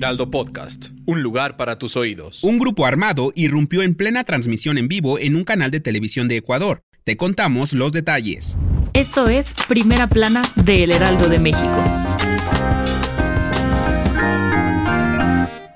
Heraldo Podcast, un lugar para tus oídos. Un grupo armado irrumpió en plena transmisión en vivo en un canal de televisión de Ecuador. Te contamos los detalles. Esto es Primera Plana de El Heraldo de México.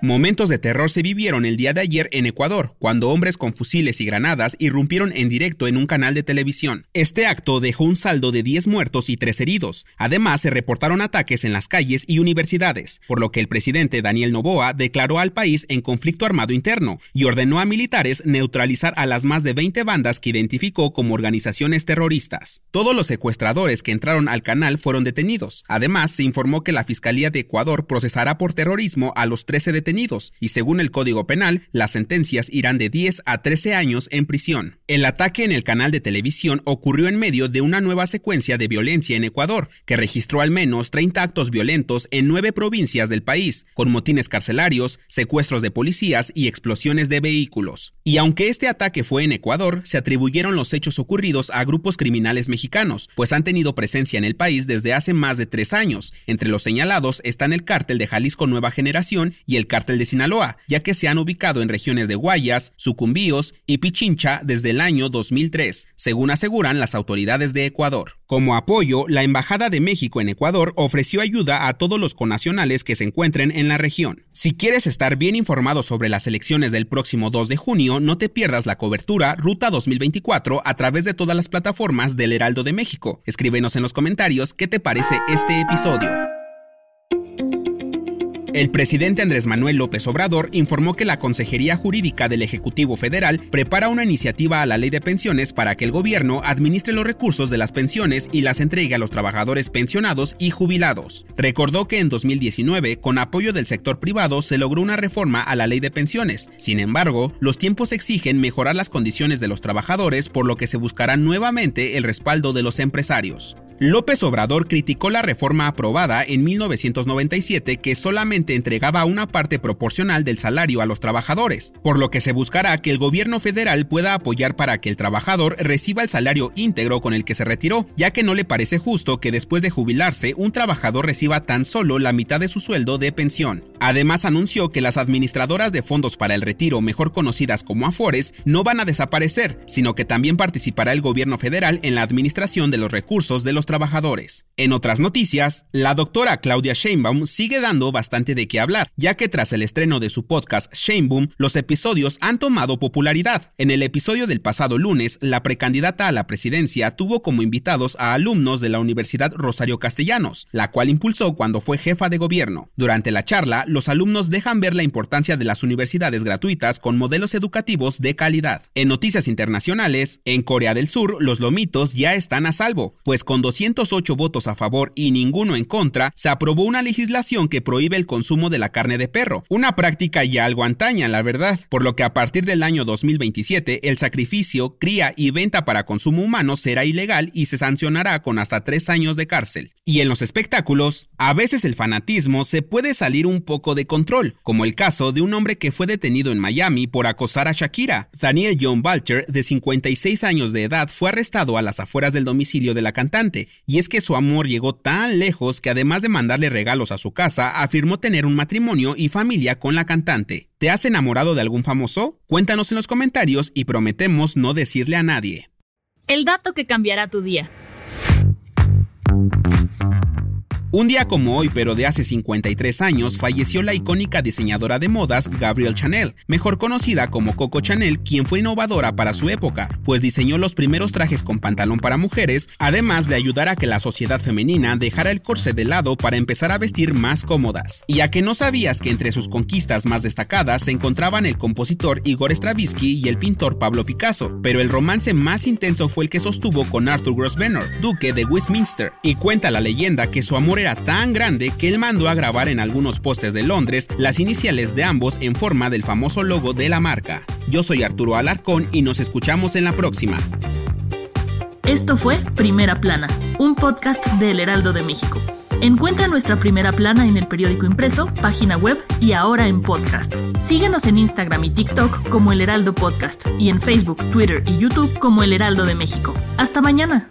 Momentos de terror se vivieron el día de ayer en Ecuador, cuando hombres con fusiles y granadas irrumpieron en directo en un canal de televisión. Este acto dejó un saldo de 10 muertos y 3 heridos. Además, se reportaron ataques en las calles y universidades, por lo que el presidente Daniel Noboa declaró al país en conflicto armado interno y ordenó a militares neutralizar a las más de 20 bandas que identificó como organizaciones terroristas. Todos los secuestradores que entraron al canal fueron detenidos. Además, se informó que la Fiscalía de Ecuador procesará por terrorismo a los 13 detenidos y según el Código Penal, las sentencias irán de 10 a 13 años en prisión. El ataque en el canal de televisión ocurrió en medio de una nueva secuencia de violencia en Ecuador, que registró al menos 30 actos violentos en nueve provincias del país, con motines carcelarios, secuestros de policías y explosiones de vehículos. Y aunque este ataque fue en Ecuador, se atribuyeron los hechos ocurridos a grupos criminales mexicanos, pues han tenido presencia en el país desde hace más de tres años. Entre los señalados están el cártel de Jalisco Nueva Generación y el cártel de Sinaloa, ya que se han ubicado en regiones de Guayas, Sucumbíos y Pichincha desde el año 2003, según aseguran las autoridades de Ecuador. Como apoyo, la Embajada de México en Ecuador ofreció ayuda a todos los conacionales que se encuentren en la región. Si quieres estar bien informado sobre las elecciones del próximo 2 de junio, no te pierdas la cobertura Ruta 2024 a través de todas las plataformas del Heraldo de México. Escríbenos en los comentarios qué te parece este episodio. El presidente Andrés Manuel López Obrador informó que la Consejería Jurídica del Ejecutivo Federal prepara una iniciativa a la ley de pensiones para que el gobierno administre los recursos de las pensiones y las entregue a los trabajadores pensionados y jubilados. Recordó que en 2019, con apoyo del sector privado, se logró una reforma a la ley de pensiones. Sin embargo, los tiempos exigen mejorar las condiciones de los trabajadores, por lo que se buscará nuevamente el respaldo de los empresarios. López Obrador criticó la reforma aprobada en 1997 que solamente entregaba una parte proporcional del salario a los trabajadores, por lo que se buscará que el gobierno federal pueda apoyar para que el trabajador reciba el salario íntegro con el que se retiró, ya que no le parece justo que después de jubilarse un trabajador reciba tan solo la mitad de su sueldo de pensión. Además anunció que las administradoras de fondos para el retiro, mejor conocidas como Afores, no van a desaparecer, sino que también participará el gobierno federal en la administración de los recursos de los trabajadores. En otras noticias, la doctora Claudia Sheinbaum sigue dando bastante de qué hablar, ya que tras el estreno de su podcast Sheinbaum, los episodios han tomado popularidad. En el episodio del pasado lunes, la precandidata a la presidencia tuvo como invitados a alumnos de la Universidad Rosario Castellanos, la cual impulsó cuando fue jefa de gobierno. Durante la charla, los alumnos dejan ver la importancia de las universidades gratuitas con modelos educativos de calidad. En noticias internacionales, en Corea del Sur, los lomitos ya están a salvo, pues con 208 votos a favor y ninguno en contra, se aprobó una legislación que prohíbe el consumo de la carne de perro, una práctica ya algo antaña, la verdad, por lo que a partir del año 2027 el sacrificio, cría y venta para consumo humano será ilegal y se sancionará con hasta tres años de cárcel. Y en los espectáculos, a veces el fanatismo se puede salir un poco de control, como el caso de un hombre que fue detenido en Miami por acosar a Shakira. Daniel John Balcher, de 56 años de edad, fue arrestado a las afueras del domicilio de la cantante y es que su amor llegó tan lejos que además de mandarle regalos a su casa, afirmó tener un matrimonio y familia con la cantante. ¿Te has enamorado de algún famoso? Cuéntanos en los comentarios y prometemos no decirle a nadie. El dato que cambiará tu día. Un día como hoy, pero de hace 53 años, falleció la icónica diseñadora de modas Gabrielle Chanel, mejor conocida como Coco Chanel, quien fue innovadora para su época, pues diseñó los primeros trajes con pantalón para mujeres, además de ayudar a que la sociedad femenina dejara el corset de lado para empezar a vestir más cómodas. Y a que no sabías que entre sus conquistas más destacadas se encontraban el compositor Igor Stravinsky y el pintor Pablo Picasso, pero el romance más intenso fue el que sostuvo con Arthur Grosvenor, duque de Westminster, y cuenta la leyenda que su amor era tan grande que él mandó a grabar en algunos postes de Londres las iniciales de ambos en forma del famoso logo de la marca. Yo soy Arturo Alarcón y nos escuchamos en la próxima. Esto fue Primera Plana, un podcast de El Heraldo de México. Encuentra nuestra primera plana en el periódico impreso, página web y ahora en podcast. Síguenos en Instagram y TikTok como El Heraldo Podcast y en Facebook, Twitter y YouTube como El Heraldo de México. Hasta mañana.